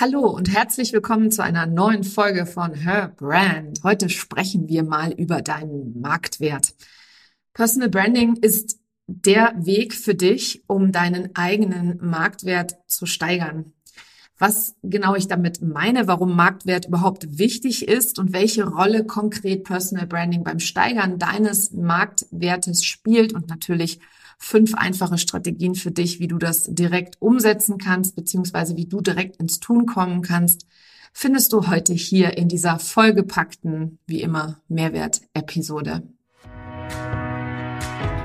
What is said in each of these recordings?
Hallo und herzlich willkommen zu einer neuen Folge von Her Brand. Heute sprechen wir mal über deinen Marktwert. Personal Branding ist der Weg für dich, um deinen eigenen Marktwert zu steigern. Was genau ich damit meine, warum Marktwert überhaupt wichtig ist und welche Rolle konkret Personal Branding beim Steigern deines Marktwertes spielt und natürlich fünf einfache Strategien für dich, wie du das direkt umsetzen kannst, beziehungsweise wie du direkt ins Tun kommen kannst, findest du heute hier in dieser vollgepackten, wie immer, Mehrwert-Episode.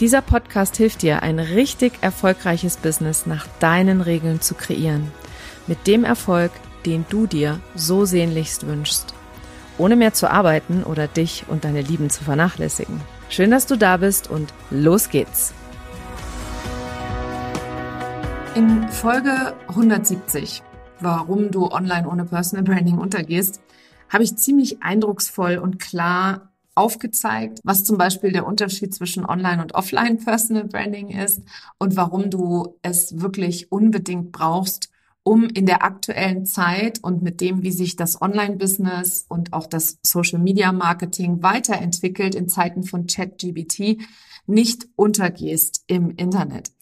Dieser Podcast hilft dir, ein richtig erfolgreiches Business nach deinen Regeln zu kreieren. Mit dem Erfolg, den du dir so sehnlichst wünschst. Ohne mehr zu arbeiten oder dich und deine Lieben zu vernachlässigen. Schön, dass du da bist und los geht's. In Folge 170, warum du online ohne Personal Branding untergehst, habe ich ziemlich eindrucksvoll und klar aufgezeigt, was zum Beispiel der Unterschied zwischen Online- und Offline-Personal Branding ist und warum du es wirklich unbedingt brauchst, um in der aktuellen Zeit und mit dem, wie sich das Online-Business und auch das Social-Media-Marketing weiterentwickelt in Zeiten von ChatGBT, nicht untergehst im Internet.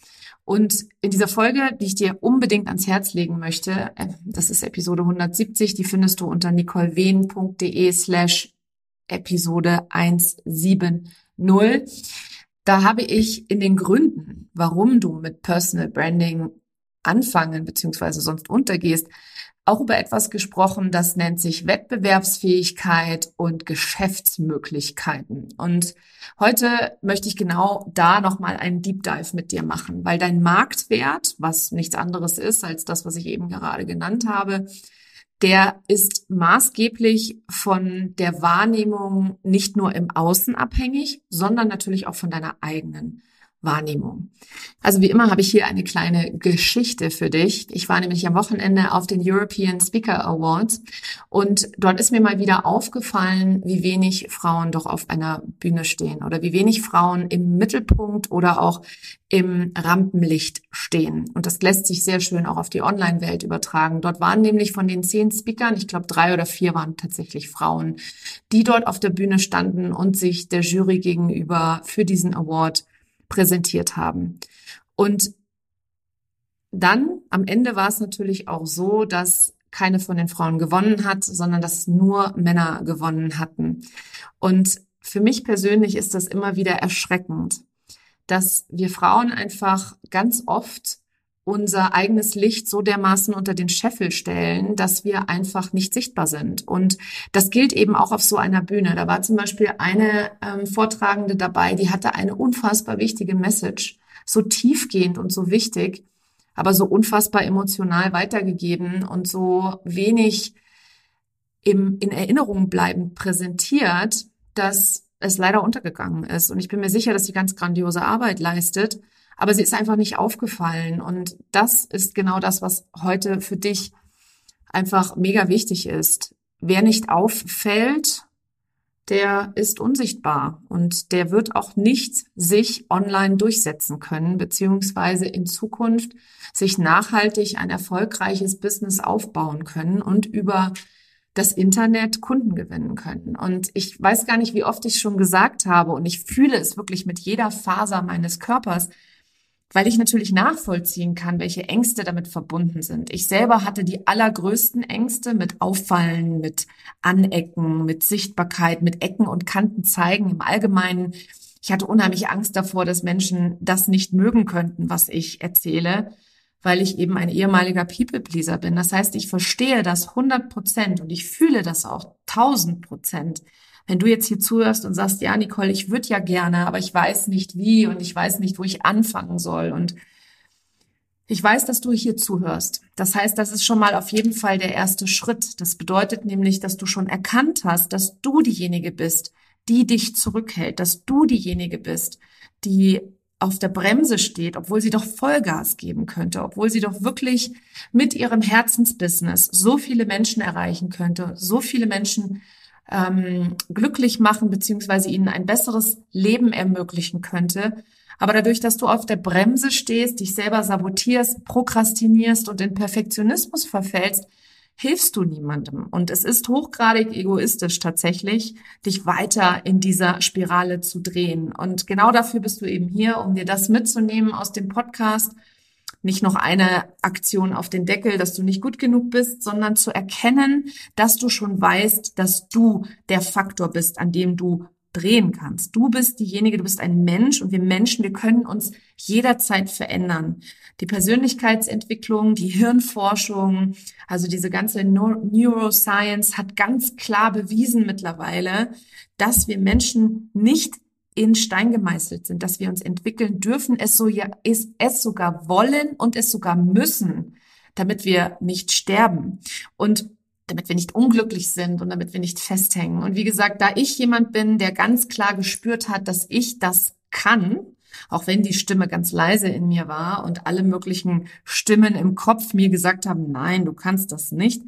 Und in dieser Folge, die ich dir unbedingt ans Herz legen möchte, äh, das ist Episode 170, die findest du unter nicolewehn.de slash Episode 170. Da habe ich in den Gründen, warum du mit Personal Branding anfangen bzw. sonst untergehst, auch über etwas gesprochen, das nennt sich Wettbewerbsfähigkeit und Geschäftsmöglichkeiten. Und heute möchte ich genau da nochmal einen Deep Dive mit dir machen, weil dein Marktwert, was nichts anderes ist als das, was ich eben gerade genannt habe, der ist maßgeblich von der Wahrnehmung nicht nur im Außen abhängig, sondern natürlich auch von deiner eigenen. Wahrnehmung. Also wie immer habe ich hier eine kleine Geschichte für dich. Ich war nämlich am Wochenende auf den European Speaker Awards und dort ist mir mal wieder aufgefallen, wie wenig Frauen doch auf einer Bühne stehen oder wie wenig Frauen im Mittelpunkt oder auch im Rampenlicht stehen. Und das lässt sich sehr schön auch auf die Online-Welt übertragen. Dort waren nämlich von den zehn Speakern, ich glaube drei oder vier waren tatsächlich Frauen, die dort auf der Bühne standen und sich der Jury gegenüber für diesen Award präsentiert haben. Und dann am Ende war es natürlich auch so, dass keine von den Frauen gewonnen hat, sondern dass nur Männer gewonnen hatten. Und für mich persönlich ist das immer wieder erschreckend, dass wir Frauen einfach ganz oft unser eigenes Licht so dermaßen unter den Scheffel stellen, dass wir einfach nicht sichtbar sind. Und das gilt eben auch auf so einer Bühne. Da war zum Beispiel eine ähm, Vortragende dabei, die hatte eine unfassbar wichtige Message, so tiefgehend und so wichtig, aber so unfassbar emotional weitergegeben und so wenig im, in Erinnerung bleibend präsentiert, dass es leider untergegangen ist. Und ich bin mir sicher, dass sie ganz grandiose Arbeit leistet aber sie ist einfach nicht aufgefallen. Und das ist genau das, was heute für dich einfach mega wichtig ist. Wer nicht auffällt, der ist unsichtbar und der wird auch nicht sich online durchsetzen können, beziehungsweise in Zukunft sich nachhaltig ein erfolgreiches Business aufbauen können und über das Internet Kunden gewinnen können. Und ich weiß gar nicht, wie oft ich schon gesagt habe und ich fühle es wirklich mit jeder Faser meines Körpers, weil ich natürlich nachvollziehen kann, welche Ängste damit verbunden sind. Ich selber hatte die allergrößten Ängste mit Auffallen, mit Anecken, mit Sichtbarkeit, mit Ecken und Kanten zeigen im Allgemeinen. Ich hatte unheimlich Angst davor, dass Menschen das nicht mögen könnten, was ich erzähle, weil ich eben ein ehemaliger People-Pleaser bin. Das heißt, ich verstehe das 100 Prozent und ich fühle das auch 1000 Prozent wenn du jetzt hier zuhörst und sagst, ja, Nicole, ich würde ja gerne, aber ich weiß nicht wie und ich weiß nicht, wo ich anfangen soll. Und ich weiß, dass du hier zuhörst. Das heißt, das ist schon mal auf jeden Fall der erste Schritt. Das bedeutet nämlich, dass du schon erkannt hast, dass du diejenige bist, die dich zurückhält, dass du diejenige bist, die auf der Bremse steht, obwohl sie doch Vollgas geben könnte, obwohl sie doch wirklich mit ihrem Herzensbusiness so viele Menschen erreichen könnte, so viele Menschen ähm, glücklich machen beziehungsweise ihnen ein besseres Leben ermöglichen könnte. Aber dadurch, dass du auf der Bremse stehst, dich selber sabotierst, prokrastinierst und in Perfektionismus verfällst, hilfst du niemandem. Und es ist hochgradig egoistisch tatsächlich, dich weiter in dieser Spirale zu drehen. Und genau dafür bist du eben hier, um dir das mitzunehmen aus dem Podcast. Nicht noch eine Aktion auf den Deckel, dass du nicht gut genug bist, sondern zu erkennen, dass du schon weißt, dass du der Faktor bist, an dem du drehen kannst. Du bist diejenige, du bist ein Mensch und wir Menschen, wir können uns jederzeit verändern. Die Persönlichkeitsentwicklung, die Hirnforschung, also diese ganze Neuroscience hat ganz klar bewiesen mittlerweile, dass wir Menschen nicht in Stein gemeißelt sind, dass wir uns entwickeln dürfen, es so ja, ist es sogar wollen und es sogar müssen, damit wir nicht sterben. Und damit wir nicht unglücklich sind und damit wir nicht festhängen. Und wie gesagt, da ich jemand bin, der ganz klar gespürt hat, dass ich das kann, auch wenn die Stimme ganz leise in mir war und alle möglichen Stimmen im Kopf mir gesagt haben, nein, du kannst das nicht,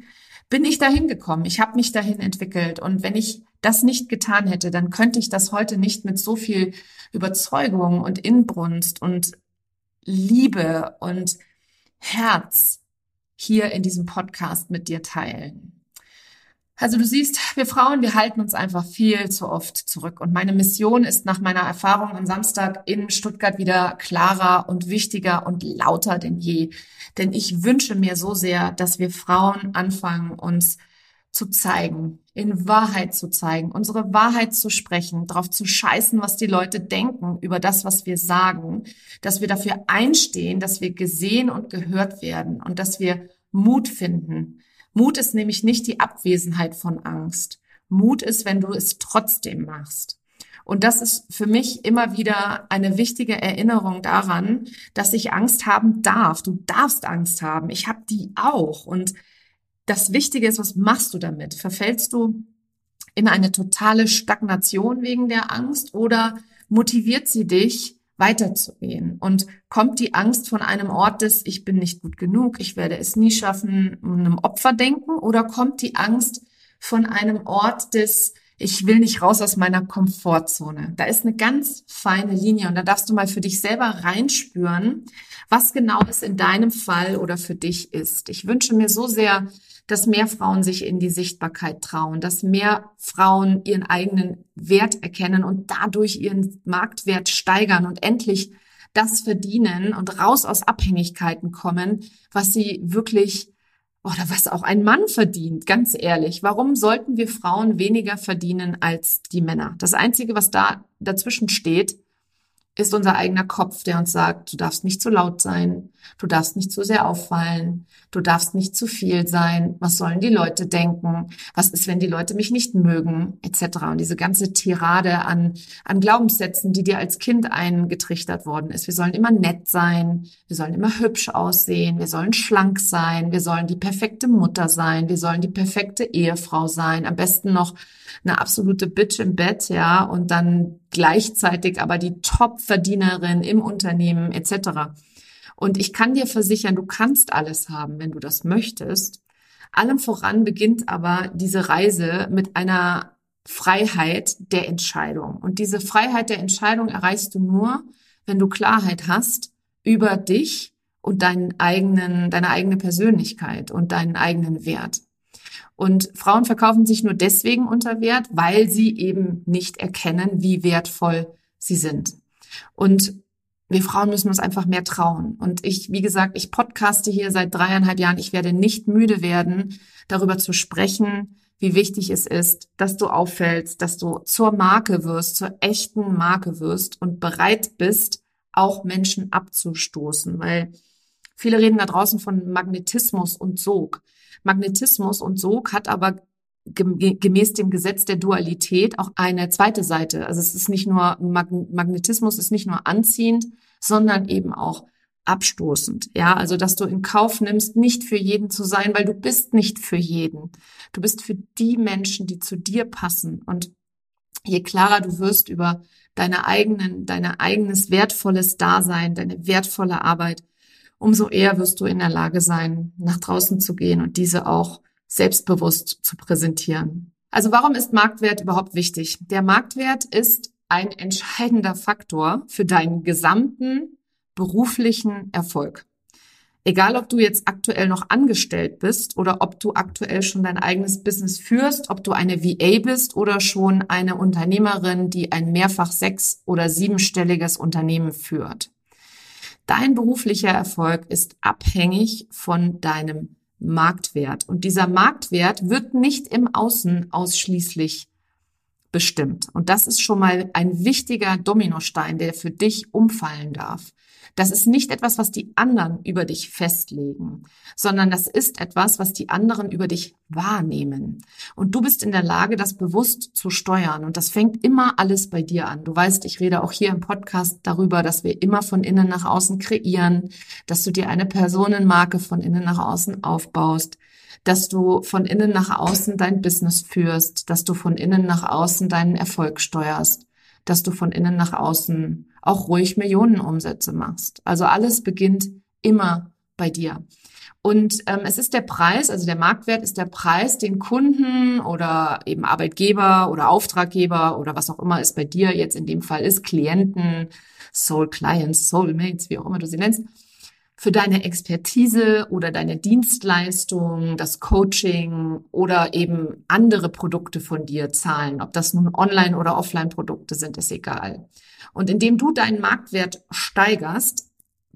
bin ich dahin gekommen. Ich habe mich dahin entwickelt. Und wenn ich das nicht getan hätte, dann könnte ich das heute nicht mit so viel Überzeugung und Inbrunst und Liebe und Herz hier in diesem Podcast mit dir teilen. Also du siehst, wir Frauen, wir halten uns einfach viel zu oft zurück. Und meine Mission ist nach meiner Erfahrung am Samstag in Stuttgart wieder klarer und wichtiger und lauter denn je. Denn ich wünsche mir so sehr, dass wir Frauen anfangen, uns zu zeigen, in Wahrheit zu zeigen, unsere Wahrheit zu sprechen, darauf zu scheißen, was die Leute denken über das, was wir sagen, dass wir dafür einstehen, dass wir gesehen und gehört werden und dass wir Mut finden, Mut ist nämlich nicht die Abwesenheit von Angst. Mut ist, wenn du es trotzdem machst. Und das ist für mich immer wieder eine wichtige Erinnerung daran, dass ich Angst haben darf. Du darfst Angst haben. Ich habe die auch. Und das Wichtige ist, was machst du damit? Verfällst du in eine totale Stagnation wegen der Angst oder motiviert sie dich, weiterzugehen? Und kommt die Angst von einem Ort des, ich bin nicht gut genug, ich werde es nie schaffen, einem Opferdenken? Oder kommt die Angst von einem Ort des, ich will nicht raus aus meiner Komfortzone. Da ist eine ganz feine Linie und da darfst du mal für dich selber reinspüren, was genau es in deinem Fall oder für dich ist. Ich wünsche mir so sehr, dass mehr Frauen sich in die Sichtbarkeit trauen, dass mehr Frauen ihren eigenen Wert erkennen und dadurch ihren Marktwert steigern und endlich das verdienen und raus aus Abhängigkeiten kommen, was sie wirklich oder was auch ein Mann verdient, ganz ehrlich. Warum sollten wir Frauen weniger verdienen als die Männer? Das Einzige, was da dazwischen steht, ist unser eigener Kopf, der uns sagt, du darfst nicht zu laut sein, du darfst nicht zu sehr auffallen, du darfst nicht zu viel sein, was sollen die Leute denken, was ist, wenn die Leute mich nicht mögen, etc. Und diese ganze Tirade an, an Glaubenssätzen, die dir als Kind eingetrichtert worden ist. Wir sollen immer nett sein, wir sollen immer hübsch aussehen, wir sollen schlank sein, wir sollen die perfekte Mutter sein, wir sollen die perfekte Ehefrau sein, am besten noch eine absolute Bitch im Bett, ja, und dann gleichzeitig aber die Top-Verdienerin im Unternehmen etc. Und ich kann dir versichern, du kannst alles haben, wenn du das möchtest. Allem voran beginnt aber diese Reise mit einer Freiheit der Entscheidung. Und diese Freiheit der Entscheidung erreichst du nur, wenn du Klarheit hast über dich und deinen eigenen, deine eigene Persönlichkeit und deinen eigenen Wert. Und Frauen verkaufen sich nur deswegen unter Wert, weil sie eben nicht erkennen, wie wertvoll sie sind. Und wir Frauen müssen uns einfach mehr trauen. Und ich, wie gesagt, ich podcaste hier seit dreieinhalb Jahren. Ich werde nicht müde werden, darüber zu sprechen, wie wichtig es ist, dass du auffällst, dass du zur Marke wirst, zur echten Marke wirst und bereit bist, auch Menschen abzustoßen. Weil viele reden da draußen von Magnetismus und Sog. Magnetismus und Sog hat aber gemäß dem Gesetz der Dualität auch eine zweite Seite. Also es ist nicht nur Magnetismus ist nicht nur anziehend, sondern eben auch abstoßend. Ja, also dass du in Kauf nimmst, nicht für jeden zu sein, weil du bist nicht für jeden. Du bist für die Menschen, die zu dir passen. Und je klarer du wirst über deine eigenen, deine eigenes wertvolles Dasein, deine wertvolle Arbeit, umso eher wirst du in der Lage sein, nach draußen zu gehen und diese auch selbstbewusst zu präsentieren. Also warum ist Marktwert überhaupt wichtig? Der Marktwert ist ein entscheidender Faktor für deinen gesamten beruflichen Erfolg. Egal, ob du jetzt aktuell noch angestellt bist oder ob du aktuell schon dein eigenes Business führst, ob du eine VA bist oder schon eine Unternehmerin, die ein mehrfach sechs- oder siebenstelliges Unternehmen führt. Dein beruflicher Erfolg ist abhängig von deinem Marktwert. Und dieser Marktwert wird nicht im Außen ausschließlich bestimmt. Und das ist schon mal ein wichtiger Dominostein, der für dich umfallen darf. Das ist nicht etwas, was die anderen über dich festlegen, sondern das ist etwas, was die anderen über dich wahrnehmen. Und du bist in der Lage, das bewusst zu steuern. Und das fängt immer alles bei dir an. Du weißt, ich rede auch hier im Podcast darüber, dass wir immer von innen nach außen kreieren, dass du dir eine Personenmarke von innen nach außen aufbaust, dass du von innen nach außen dein Business führst, dass du von innen nach außen deinen Erfolg steuerst, dass du von innen nach außen auch ruhig Millionenumsätze machst. Also alles beginnt immer bei dir. Und ähm, es ist der Preis, also der Marktwert ist der Preis, den Kunden oder eben Arbeitgeber oder Auftraggeber oder was auch immer es bei dir jetzt in dem Fall ist, Klienten, Soul Clients, Soulmates, wie auch immer du sie nennst, für deine Expertise oder deine Dienstleistung, das Coaching oder eben andere Produkte von dir zahlen. Ob das nun Online- oder Offline-Produkte sind, ist egal. Und indem du deinen Marktwert steigerst,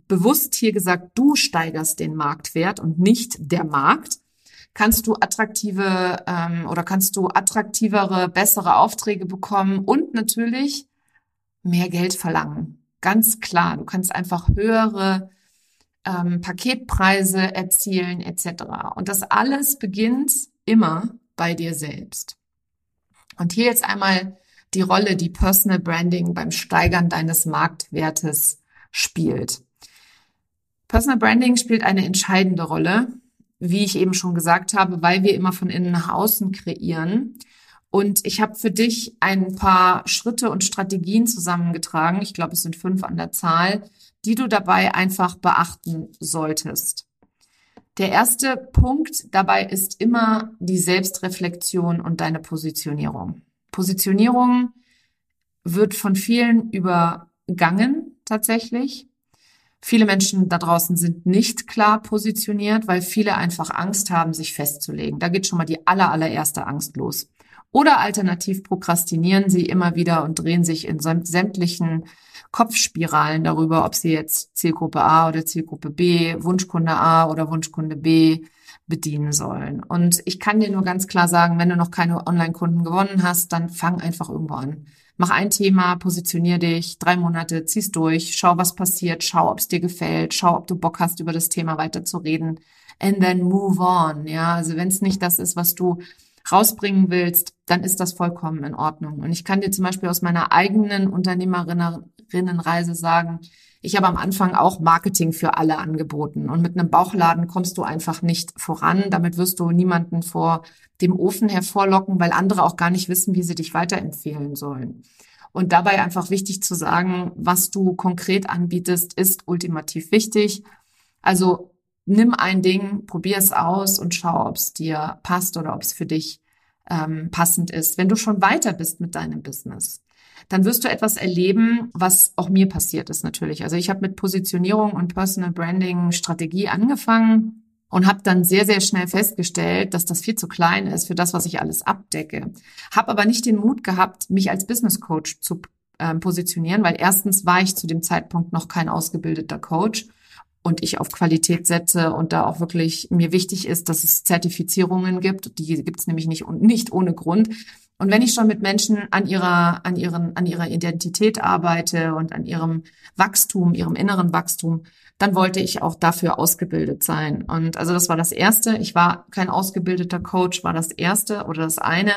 bewusst hier gesagt, du steigerst den Marktwert und nicht der Markt, kannst du attraktive ähm, oder kannst du attraktivere, bessere Aufträge bekommen und natürlich mehr Geld verlangen. Ganz klar, du kannst einfach höhere ähm, Paketpreise erzielen etc. Und das alles beginnt immer bei dir selbst. Und hier jetzt einmal die Rolle, die Personal Branding beim Steigern deines Marktwertes spielt. Personal Branding spielt eine entscheidende Rolle, wie ich eben schon gesagt habe, weil wir immer von innen nach außen kreieren. Und ich habe für dich ein paar Schritte und Strategien zusammengetragen. Ich glaube, es sind fünf an der Zahl, die du dabei einfach beachten solltest. Der erste Punkt dabei ist immer die Selbstreflexion und deine Positionierung. Positionierung wird von vielen übergangen tatsächlich. Viele Menschen da draußen sind nicht klar positioniert, weil viele einfach Angst haben, sich festzulegen. Da geht schon mal die aller, allererste Angst los. Oder alternativ prokrastinieren sie immer wieder und drehen sich in sämtlichen Kopfspiralen darüber, ob sie jetzt Zielgruppe A oder Zielgruppe B, Wunschkunde A oder Wunschkunde B bedienen sollen. Und ich kann dir nur ganz klar sagen, wenn du noch keine Online-Kunden gewonnen hast, dann fang einfach irgendwo an. Mach ein Thema, positionier dich, drei Monate, zieh's durch, schau, was passiert, schau, ob es dir gefällt, schau, ob du Bock hast, über das Thema weiter zu reden. And then move on. Ja, also wenn es nicht das ist, was du rausbringen willst, dann ist das vollkommen in Ordnung. Und ich kann dir zum Beispiel aus meiner eigenen Unternehmerinnenreise sagen, ich habe am Anfang auch Marketing für alle angeboten. Und mit einem Bauchladen kommst du einfach nicht voran. Damit wirst du niemanden vor dem Ofen hervorlocken, weil andere auch gar nicht wissen, wie sie dich weiterempfehlen sollen. Und dabei einfach wichtig zu sagen, was du konkret anbietest, ist ultimativ wichtig. Also nimm ein Ding, probier es aus und schau, ob es dir passt oder ob es für dich ähm, passend ist. Wenn du schon weiter bist mit deinem Business, dann wirst du etwas erleben, was auch mir passiert ist natürlich. Also ich habe mit Positionierung und Personal Branding Strategie angefangen und habe dann sehr, sehr schnell festgestellt, dass das viel zu klein ist für das, was ich alles abdecke. Habe aber nicht den Mut gehabt, mich als Business Coach zu äh, positionieren, weil erstens war ich zu dem Zeitpunkt noch kein ausgebildeter Coach und ich auf Qualität setze und da auch wirklich mir wichtig ist, dass es Zertifizierungen gibt. Die gibt es nämlich nicht, nicht ohne Grund. Und wenn ich schon mit Menschen an ihrer, an ihren, an ihrer Identität arbeite und an ihrem Wachstum, ihrem inneren Wachstum, dann wollte ich auch dafür ausgebildet sein. Und also das war das erste. Ich war kein ausgebildeter Coach, war das erste oder das eine.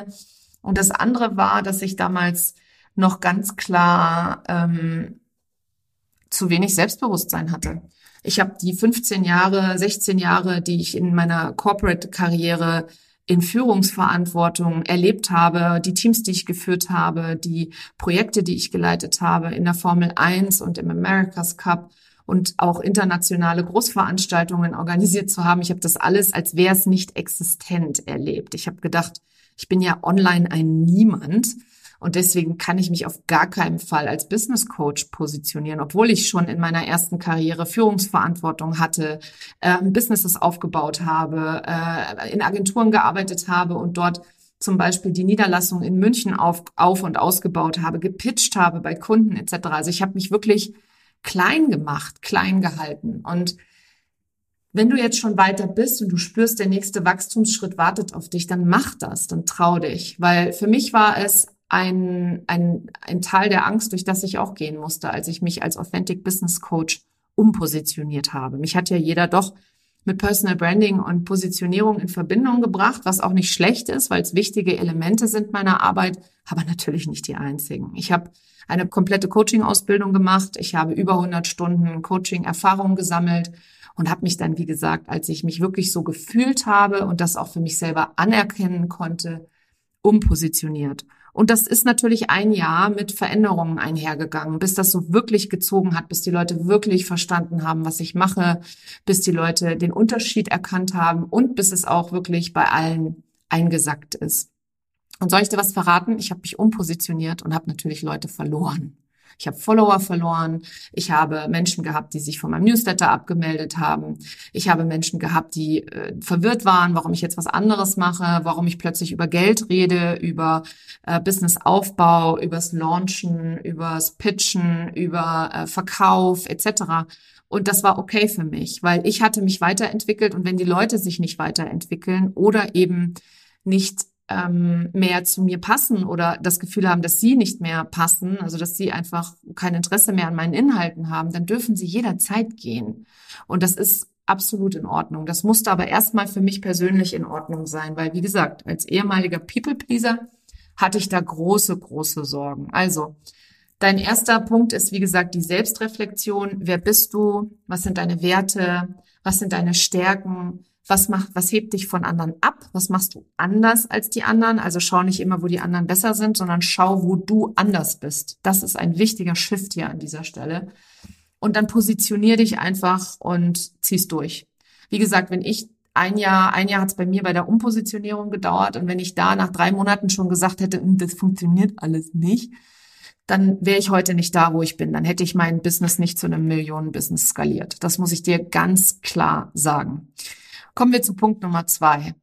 Und das andere war, dass ich damals noch ganz klar ähm, zu wenig Selbstbewusstsein hatte. Ich habe die 15 Jahre, 16 Jahre, die ich in meiner Corporate-Karriere in Führungsverantwortung erlebt habe, die Teams, die ich geführt habe, die Projekte, die ich geleitet habe in der Formel 1 und im America's Cup und auch internationale Großveranstaltungen organisiert zu haben. Ich habe das alles, als wäre es nicht existent erlebt. Ich habe gedacht, ich bin ja online ein Niemand und deswegen kann ich mich auf gar keinen Fall als Business Coach positionieren, obwohl ich schon in meiner ersten Karriere Führungsverantwortung hatte, äh, Businesses aufgebaut habe, äh, in Agenturen gearbeitet habe und dort zum Beispiel die Niederlassung in München auf, auf und ausgebaut habe, gepitcht habe bei Kunden etc. Also ich habe mich wirklich klein gemacht, klein gehalten. Und wenn du jetzt schon weiter bist und du spürst, der nächste Wachstumsschritt wartet auf dich, dann mach das, dann trau dich. Weil für mich war es ein, ein, ein Teil der Angst, durch das ich auch gehen musste, als ich mich als Authentic Business Coach umpositioniert habe. Mich hat ja jeder doch mit Personal Branding und Positionierung in Verbindung gebracht, was auch nicht schlecht ist, weil es wichtige Elemente sind meiner Arbeit, aber natürlich nicht die einzigen. Ich habe eine komplette Coaching-Ausbildung gemacht. Ich habe über 100 Stunden Coaching-Erfahrung gesammelt und habe mich dann, wie gesagt, als ich mich wirklich so gefühlt habe und das auch für mich selber anerkennen konnte, umpositioniert. Und das ist natürlich ein Jahr mit Veränderungen einhergegangen, bis das so wirklich gezogen hat, bis die Leute wirklich verstanden haben, was ich mache, bis die Leute den Unterschied erkannt haben und bis es auch wirklich bei allen eingesackt ist. Und soll ich dir was verraten? Ich habe mich umpositioniert und habe natürlich Leute verloren. Ich habe Follower verloren. Ich habe Menschen gehabt, die sich von meinem Newsletter abgemeldet haben. Ich habe Menschen gehabt, die äh, verwirrt waren, warum ich jetzt was anderes mache, warum ich plötzlich über Geld rede, über äh, Businessaufbau, übers Launchen, übers Pitchen, über äh, Verkauf etc. Und das war okay für mich, weil ich hatte mich weiterentwickelt und wenn die Leute sich nicht weiterentwickeln oder eben nicht ähm, mehr zu mir passen oder das Gefühl haben, dass sie nicht mehr passen, also dass sie einfach kein Interesse mehr an meinen Inhalten haben, dann dürfen sie jederzeit gehen. Und das ist absolut in Ordnung. Das musste aber erstmal für mich persönlich in Ordnung sein, weil wie gesagt, als ehemaliger People-Pleaser hatte ich da große, große Sorgen. Also, dein erster Punkt ist, wie gesagt, die Selbstreflexion. Wer bist du? Was sind deine Werte? Was sind deine Stärken? Was macht, was hebt dich von anderen ab? Was machst du anders als die anderen? Also schau nicht immer, wo die anderen besser sind, sondern schau, wo du anders bist. Das ist ein wichtiger Shift hier an dieser Stelle. Und dann positionier dich einfach und zieh's durch. Wie gesagt, wenn ich ein Jahr, ein Jahr hat es bei mir bei der Umpositionierung gedauert und wenn ich da nach drei Monaten schon gesagt hätte, hm, das funktioniert alles nicht, dann wäre ich heute nicht da, wo ich bin. Dann hätte ich mein Business nicht zu einem Millionen-Business skaliert. Das muss ich dir ganz klar sagen. Kommen wir zu Punkt Nummer zwei.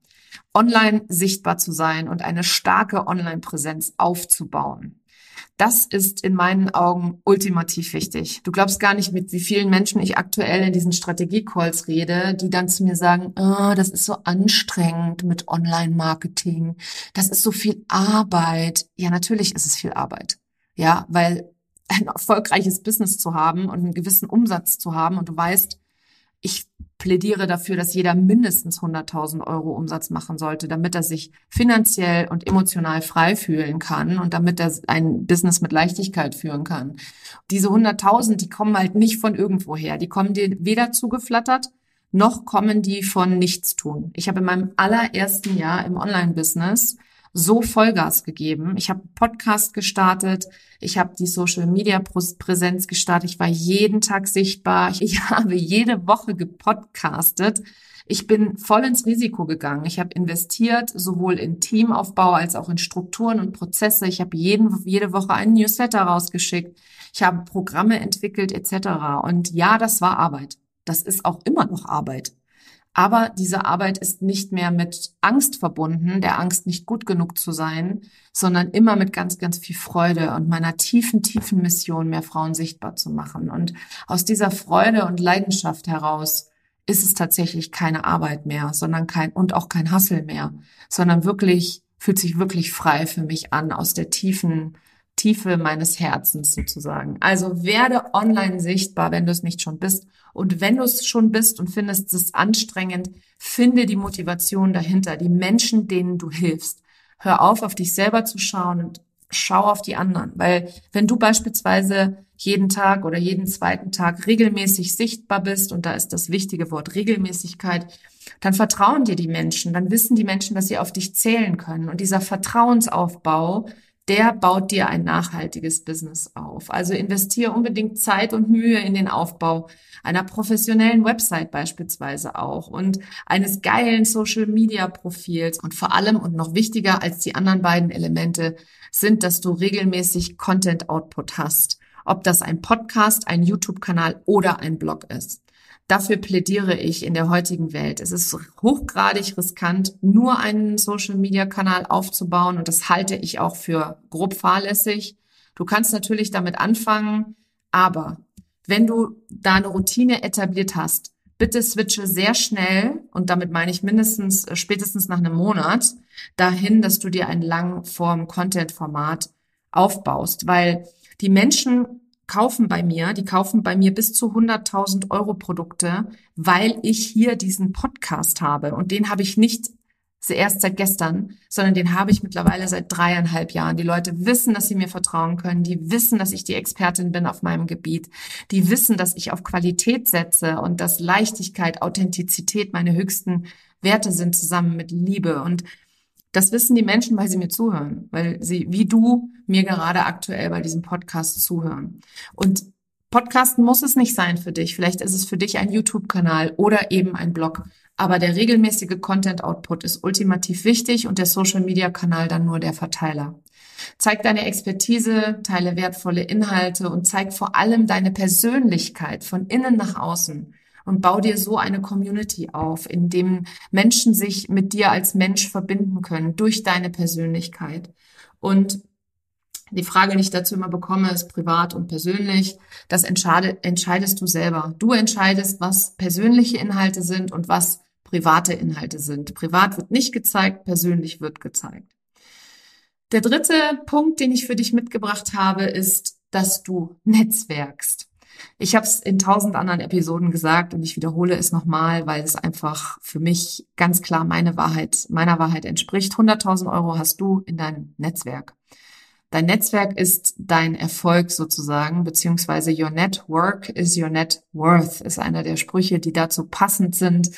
Online sichtbar zu sein und eine starke Online-Präsenz aufzubauen. Das ist in meinen Augen ultimativ wichtig. Du glaubst gar nicht, mit wie vielen Menschen ich aktuell in diesen Strategie-Calls rede, die dann zu mir sagen, oh, das ist so anstrengend mit Online-Marketing. Das ist so viel Arbeit. Ja, natürlich ist es viel Arbeit. Ja, weil ein erfolgreiches Business zu haben und einen gewissen Umsatz zu haben und du weißt, ich plädiere dafür, dass jeder mindestens 100.000 Euro Umsatz machen sollte, damit er sich finanziell und emotional frei fühlen kann und damit er ein Business mit Leichtigkeit führen kann. Diese 100.000, die kommen halt nicht von irgendwoher. Die kommen dir weder zugeflattert, noch kommen die von Nichtstun. Ich habe in meinem allerersten Jahr im Online-Business so Vollgas gegeben. Ich habe Podcast gestartet, ich habe die Social Media Präsenz gestartet, ich war jeden Tag sichtbar, ich habe jede Woche gepodcastet. Ich bin voll ins Risiko gegangen. Ich habe investiert, sowohl in Teamaufbau als auch in Strukturen und Prozesse. Ich habe jeden, jede Woche einen Newsletter rausgeschickt. Ich habe Programme entwickelt etc. Und ja, das war Arbeit. Das ist auch immer noch Arbeit. Aber diese Arbeit ist nicht mehr mit Angst verbunden, der Angst nicht gut genug zu sein, sondern immer mit ganz, ganz viel Freude und meiner tiefen, tiefen Mission, mehr Frauen sichtbar zu machen. Und aus dieser Freude und Leidenschaft heraus ist es tatsächlich keine Arbeit mehr, sondern kein, und auch kein Hassel mehr, sondern wirklich, fühlt sich wirklich frei für mich an, aus der tiefen, Tiefe meines Herzens sozusagen. Also werde online sichtbar, wenn du es nicht schon bist. Und wenn du es schon bist und findest es anstrengend, finde die Motivation dahinter, die Menschen, denen du hilfst. Hör auf, auf dich selber zu schauen und schau auf die anderen. Weil wenn du beispielsweise jeden Tag oder jeden zweiten Tag regelmäßig sichtbar bist, und da ist das wichtige Wort Regelmäßigkeit, dann vertrauen dir die Menschen, dann wissen die Menschen, dass sie auf dich zählen können. Und dieser Vertrauensaufbau, der baut dir ein nachhaltiges Business auf. Also investiere unbedingt Zeit und Mühe in den Aufbau einer professionellen Website beispielsweise auch und eines geilen Social Media Profils und vor allem und noch wichtiger als die anderen beiden Elemente sind, dass du regelmäßig Content Output hast. Ob das ein Podcast, ein YouTube-Kanal oder ein Blog ist. Dafür plädiere ich in der heutigen Welt. Es ist hochgradig riskant, nur einen Social-Media-Kanal aufzubauen und das halte ich auch für grob fahrlässig. Du kannst natürlich damit anfangen, aber wenn du da eine Routine etabliert hast, bitte switche sehr schnell, und damit meine ich mindestens äh, spätestens nach einem Monat, dahin, dass du dir ein Langform-Content-Format aufbaust, weil die Menschen kaufen bei mir, die kaufen bei mir bis zu 100.000 Euro Produkte, weil ich hier diesen Podcast habe. Und den habe ich nicht erst seit gestern, sondern den habe ich mittlerweile seit dreieinhalb Jahren. Die Leute wissen, dass sie mir vertrauen können. Die wissen, dass ich die Expertin bin auf meinem Gebiet. Die wissen, dass ich auf Qualität setze und dass Leichtigkeit, Authentizität meine höchsten Werte sind zusammen mit Liebe. Und das wissen die Menschen, weil sie mir zuhören, weil sie, wie du, mir gerade aktuell bei diesem Podcast zuhören. Und Podcasten muss es nicht sein für dich. Vielleicht ist es für dich ein YouTube-Kanal oder eben ein Blog. Aber der regelmäßige Content-Output ist ultimativ wichtig und der Social-Media-Kanal dann nur der Verteiler. Zeig deine Expertise, teile wertvolle Inhalte und zeig vor allem deine Persönlichkeit von innen nach außen und bau dir so eine Community auf, in dem Menschen sich mit dir als Mensch verbinden können durch deine Persönlichkeit. Und die Frage, die ich dazu immer bekomme, ist privat und persönlich. Das entscheide, entscheidest du selber. Du entscheidest, was persönliche Inhalte sind und was private Inhalte sind. Privat wird nicht gezeigt, persönlich wird gezeigt. Der dritte Punkt, den ich für dich mitgebracht habe, ist, dass du netzwerkst. Ich habe es in tausend anderen Episoden gesagt und ich wiederhole es nochmal, weil es einfach für mich ganz klar meine Wahrheit, meiner Wahrheit entspricht. 100.000 Euro hast du in deinem Netzwerk. Dein Netzwerk ist dein Erfolg sozusagen, beziehungsweise your network is your net worth, ist einer der Sprüche, die dazu passend sind,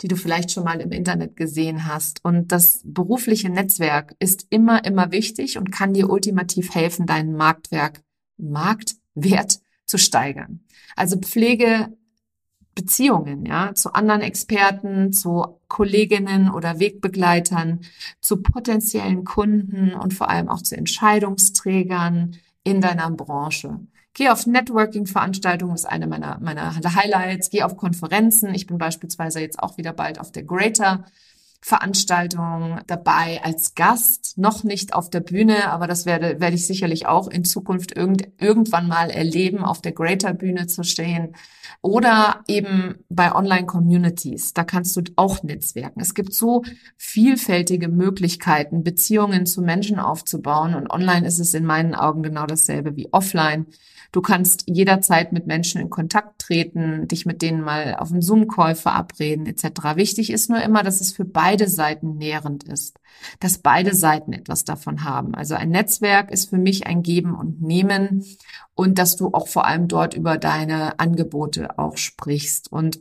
die du vielleicht schon mal im Internet gesehen hast. Und das berufliche Netzwerk ist immer, immer wichtig und kann dir ultimativ helfen, deinen Marktwerk, Marktwert zu steigern. Also pflege Beziehungen, ja, zu anderen Experten, zu Kolleginnen oder Wegbegleitern, zu potenziellen Kunden und vor allem auch zu Entscheidungsträgern in deiner Branche. Geh auf Networking-Veranstaltungen, ist eine meiner, meiner Highlights. Geh auf Konferenzen. Ich bin beispielsweise jetzt auch wieder bald auf der Greater Veranstaltung dabei als Gast, noch nicht auf der Bühne, aber das werde, werde ich sicherlich auch in Zukunft irgend, irgendwann mal erleben, auf der Greater Bühne zu stehen oder eben bei Online-Communities. Da kannst du auch netzwerken. Es gibt so vielfältige Möglichkeiten, Beziehungen zu Menschen aufzubauen und online ist es in meinen Augen genau dasselbe wie offline. Du kannst jederzeit mit Menschen in Kontakt treten, dich mit denen mal auf einen Zoom-Call verabreden etc. Wichtig ist nur immer, dass es für beide Seiten nährend ist, dass beide Seiten etwas davon haben. Also ein Netzwerk ist für mich ein Geben und Nehmen und dass du auch vor allem dort über deine Angebote auch sprichst und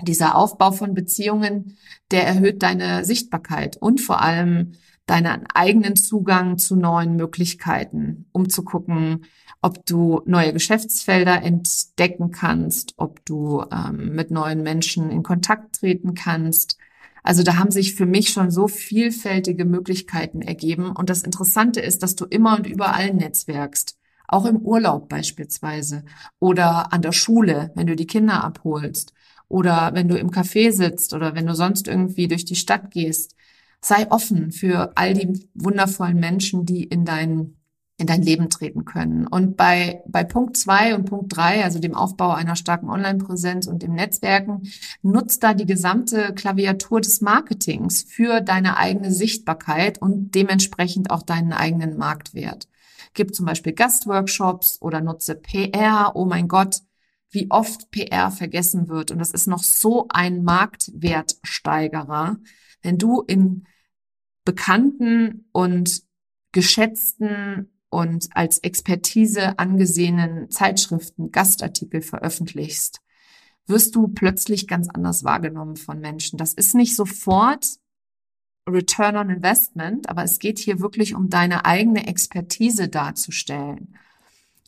dieser Aufbau von Beziehungen, der erhöht deine Sichtbarkeit und vor allem deinen eigenen Zugang zu neuen Möglichkeiten, um zu gucken, ob du neue Geschäftsfelder entdecken kannst, ob du ähm, mit neuen Menschen in Kontakt treten kannst. Also da haben sich für mich schon so vielfältige Möglichkeiten ergeben. Und das Interessante ist, dass du immer und überall netzwerkst. Auch im Urlaub beispielsweise oder an der Schule, wenn du die Kinder abholst oder wenn du im Café sitzt oder wenn du sonst irgendwie durch die Stadt gehst. Sei offen für all die wundervollen Menschen, die in deinen in dein Leben treten können. Und bei, bei Punkt zwei und Punkt drei, also dem Aufbau einer starken Online-Präsenz und dem Netzwerken, nutzt da die gesamte Klaviatur des Marketings für deine eigene Sichtbarkeit und dementsprechend auch deinen eigenen Marktwert. Gib zum Beispiel Gastworkshops oder nutze PR. Oh mein Gott, wie oft PR vergessen wird. Und das ist noch so ein Marktwertsteigerer. Wenn du in bekannten und geschätzten und als Expertise angesehenen Zeitschriften Gastartikel veröffentlichst, wirst du plötzlich ganz anders wahrgenommen von Menschen. Das ist nicht sofort Return on Investment, aber es geht hier wirklich um deine eigene Expertise darzustellen.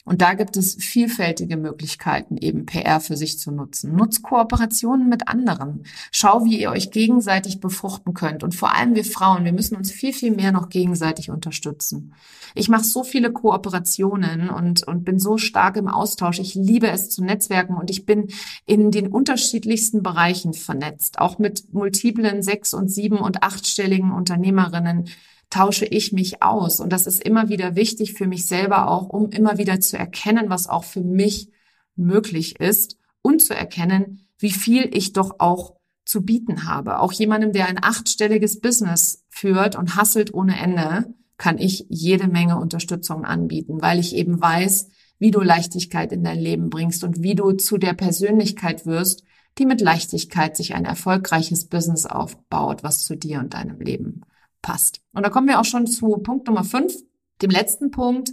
Und da gibt es vielfältige Möglichkeiten, eben PR für sich zu nutzen. Nutzt Kooperationen mit anderen. Schau, wie ihr euch gegenseitig befruchten könnt. Und vor allem wir Frauen, wir müssen uns viel, viel mehr noch gegenseitig unterstützen. Ich mache so viele Kooperationen und, und bin so stark im Austausch. Ich liebe es zu netzwerken und ich bin in den unterschiedlichsten Bereichen vernetzt. Auch mit multiplen sechs- und sieben- und achtstelligen Unternehmerinnen tausche ich mich aus. Und das ist immer wieder wichtig für mich selber auch, um immer wieder zu erkennen, was auch für mich möglich ist und zu erkennen, wie viel ich doch auch zu bieten habe. Auch jemandem, der ein achtstelliges Business führt und hasselt ohne Ende, kann ich jede Menge Unterstützung anbieten, weil ich eben weiß, wie du Leichtigkeit in dein Leben bringst und wie du zu der Persönlichkeit wirst, die mit Leichtigkeit sich ein erfolgreiches Business aufbaut, was zu dir und deinem Leben passt. Und da kommen wir auch schon zu Punkt Nummer fünf, dem letzten Punkt,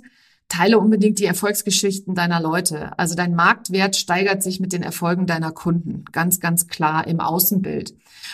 Teile unbedingt die Erfolgsgeschichten deiner Leute. Also dein Marktwert steigert sich mit den Erfolgen deiner Kunden. Ganz, ganz klar im Außenbild.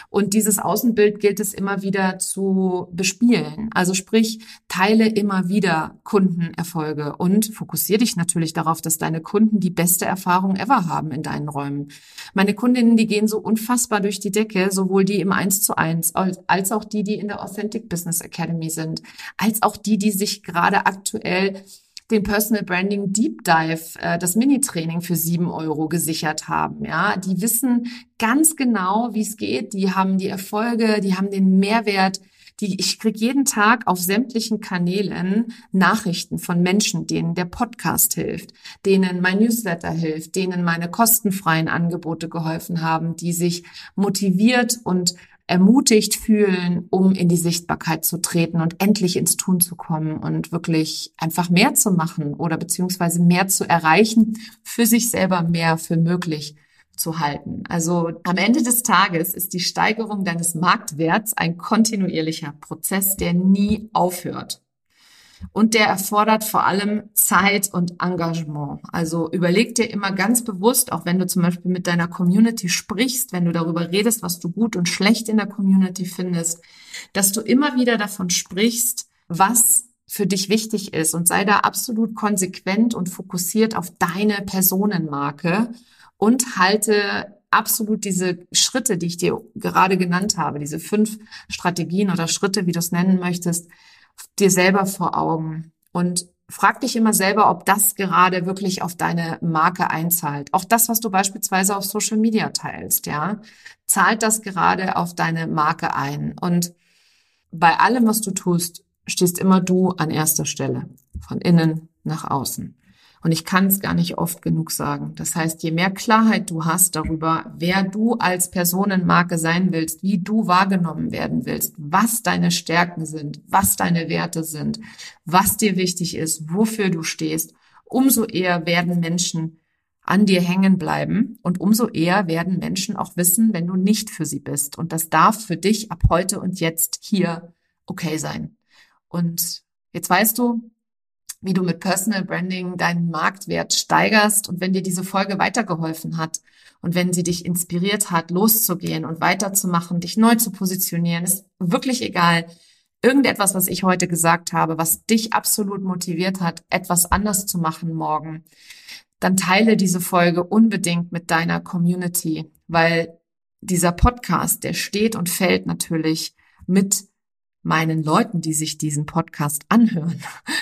Und dieses Außenbild gilt es immer wieder zu bespielen. Also sprich, teile immer wieder Kundenerfolge und fokussiere dich natürlich darauf, dass deine Kunden die beste Erfahrung ever haben in deinen Räumen. Meine Kundinnen, die gehen so unfassbar durch die Decke, sowohl die im 1 zu 1 als auch die, die in der Authentic Business Academy sind, als auch die, die sich gerade aktuell den Personal Branding Deep Dive, äh, das Mini-Training für sieben Euro gesichert haben. Ja, die wissen ganz genau, wie es geht. Die haben die Erfolge, die haben den Mehrwert. Die, ich krieg jeden Tag auf sämtlichen Kanälen Nachrichten von Menschen, denen der Podcast hilft, denen mein Newsletter hilft, denen meine kostenfreien Angebote geholfen haben, die sich motiviert und ermutigt fühlen, um in die Sichtbarkeit zu treten und endlich ins Tun zu kommen und wirklich einfach mehr zu machen oder beziehungsweise mehr zu erreichen, für sich selber mehr für möglich zu halten. Also am Ende des Tages ist die Steigerung deines Marktwerts ein kontinuierlicher Prozess, der nie aufhört. Und der erfordert vor allem Zeit und Engagement. Also überleg dir immer ganz bewusst, auch wenn du zum Beispiel mit deiner Community sprichst, wenn du darüber redest, was du gut und schlecht in der Community findest, dass du immer wieder davon sprichst, was für dich wichtig ist und sei da absolut konsequent und fokussiert auf deine Personenmarke und halte absolut diese Schritte, die ich dir gerade genannt habe, diese fünf Strategien oder Schritte, wie du es nennen möchtest, dir selber vor Augen und frag dich immer selber, ob das gerade wirklich auf deine Marke einzahlt. Auch das, was du beispielsweise auf Social Media teilst, ja, zahlt das gerade auf deine Marke ein. Und bei allem, was du tust, stehst immer du an erster Stelle, von innen nach außen. Und ich kann es gar nicht oft genug sagen. Das heißt, je mehr Klarheit du hast darüber, wer du als Personenmarke sein willst, wie du wahrgenommen werden willst, was deine Stärken sind, was deine Werte sind, was dir wichtig ist, wofür du stehst, umso eher werden Menschen an dir hängen bleiben und umso eher werden Menschen auch wissen, wenn du nicht für sie bist. Und das darf für dich ab heute und jetzt hier okay sein. Und jetzt weißt du, wie du mit Personal Branding deinen Marktwert steigerst und wenn dir diese Folge weitergeholfen hat und wenn sie dich inspiriert hat, loszugehen und weiterzumachen, dich neu zu positionieren, ist wirklich egal. Irgendetwas, was ich heute gesagt habe, was dich absolut motiviert hat, etwas anders zu machen morgen, dann teile diese Folge unbedingt mit deiner Community, weil dieser Podcast, der steht und fällt natürlich mit meinen Leuten, die sich diesen Podcast anhören.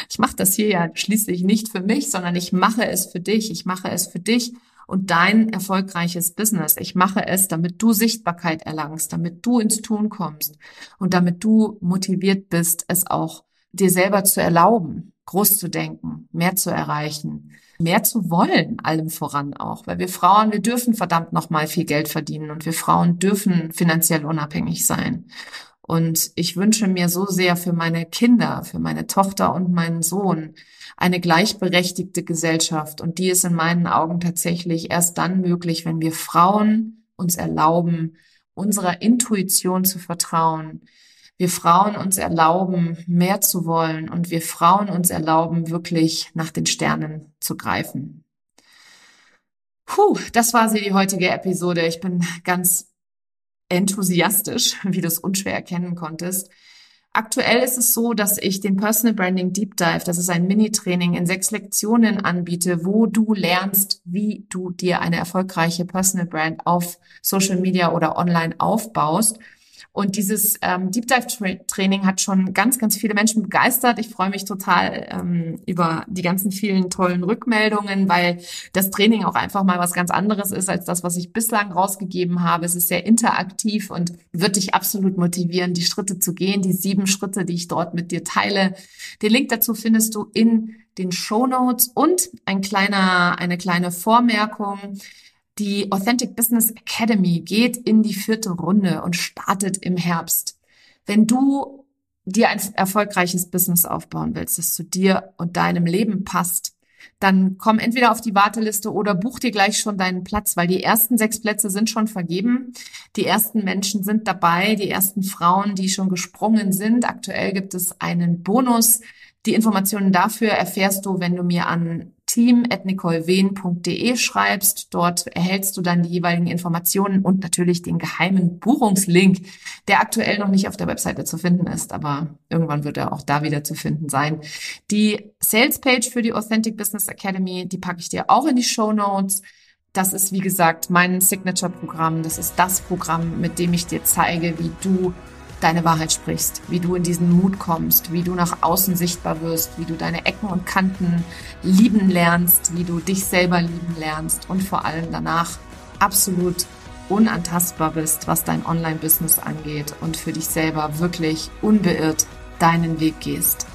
Ich mache das hier ja schließlich nicht für mich, sondern ich mache es für dich. Ich mache es für dich und dein erfolgreiches Business. Ich mache es, damit du Sichtbarkeit erlangst, damit du ins Tun kommst und damit du motiviert bist, es auch dir selber zu erlauben, groß zu denken, mehr zu erreichen, mehr zu wollen, allem voran auch. Weil wir Frauen, wir dürfen verdammt nochmal viel Geld verdienen und wir Frauen dürfen finanziell unabhängig sein. Und ich wünsche mir so sehr für meine Kinder, für meine Tochter und meinen Sohn eine gleichberechtigte Gesellschaft. Und die ist in meinen Augen tatsächlich erst dann möglich, wenn wir Frauen uns erlauben, unserer Intuition zu vertrauen, wir Frauen uns erlauben, mehr zu wollen und wir Frauen uns erlauben, wirklich nach den Sternen zu greifen. Puh, das war sie, die heutige Episode. Ich bin ganz enthusiastisch, wie du es unschwer erkennen konntest. Aktuell ist es so, dass ich den Personal Branding Deep Dive, das ist ein Mini-Training in sechs Lektionen anbiete, wo du lernst, wie du dir eine erfolgreiche Personal Brand auf Social Media oder online aufbaust. Und dieses ähm, Deep Dive Tra Training hat schon ganz, ganz viele Menschen begeistert. Ich freue mich total ähm, über die ganzen vielen tollen Rückmeldungen, weil das Training auch einfach mal was ganz anderes ist als das, was ich bislang rausgegeben habe. Es ist sehr interaktiv und wird dich absolut motivieren, die Schritte zu gehen, die sieben Schritte, die ich dort mit dir teile. Den Link dazu findest du in den Show Notes und ein kleiner, eine kleine Vormerkung. Die Authentic Business Academy geht in die vierte Runde und startet im Herbst. Wenn du dir ein erfolgreiches Business aufbauen willst, das zu dir und deinem Leben passt, dann komm entweder auf die Warteliste oder buch dir gleich schon deinen Platz, weil die ersten sechs Plätze sind schon vergeben. Die ersten Menschen sind dabei, die ersten Frauen, die schon gesprungen sind. Aktuell gibt es einen Bonus. Die Informationen dafür erfährst du, wenn du mir an team.nicolewehn.de schreibst. Dort erhältst du dann die jeweiligen Informationen und natürlich den geheimen Buchungslink, der aktuell noch nicht auf der Webseite zu finden ist, aber irgendwann wird er auch da wieder zu finden sein. Die Salespage für die Authentic Business Academy, die packe ich dir auch in die Show Notes. Das ist, wie gesagt, mein Signature-Programm. Das ist das Programm, mit dem ich dir zeige, wie du deine Wahrheit sprichst, wie du in diesen Mut kommst, wie du nach außen sichtbar wirst, wie du deine Ecken und Kanten lieben lernst, wie du dich selber lieben lernst und vor allem danach absolut unantastbar bist, was dein Online-Business angeht und für dich selber wirklich unbeirrt deinen Weg gehst.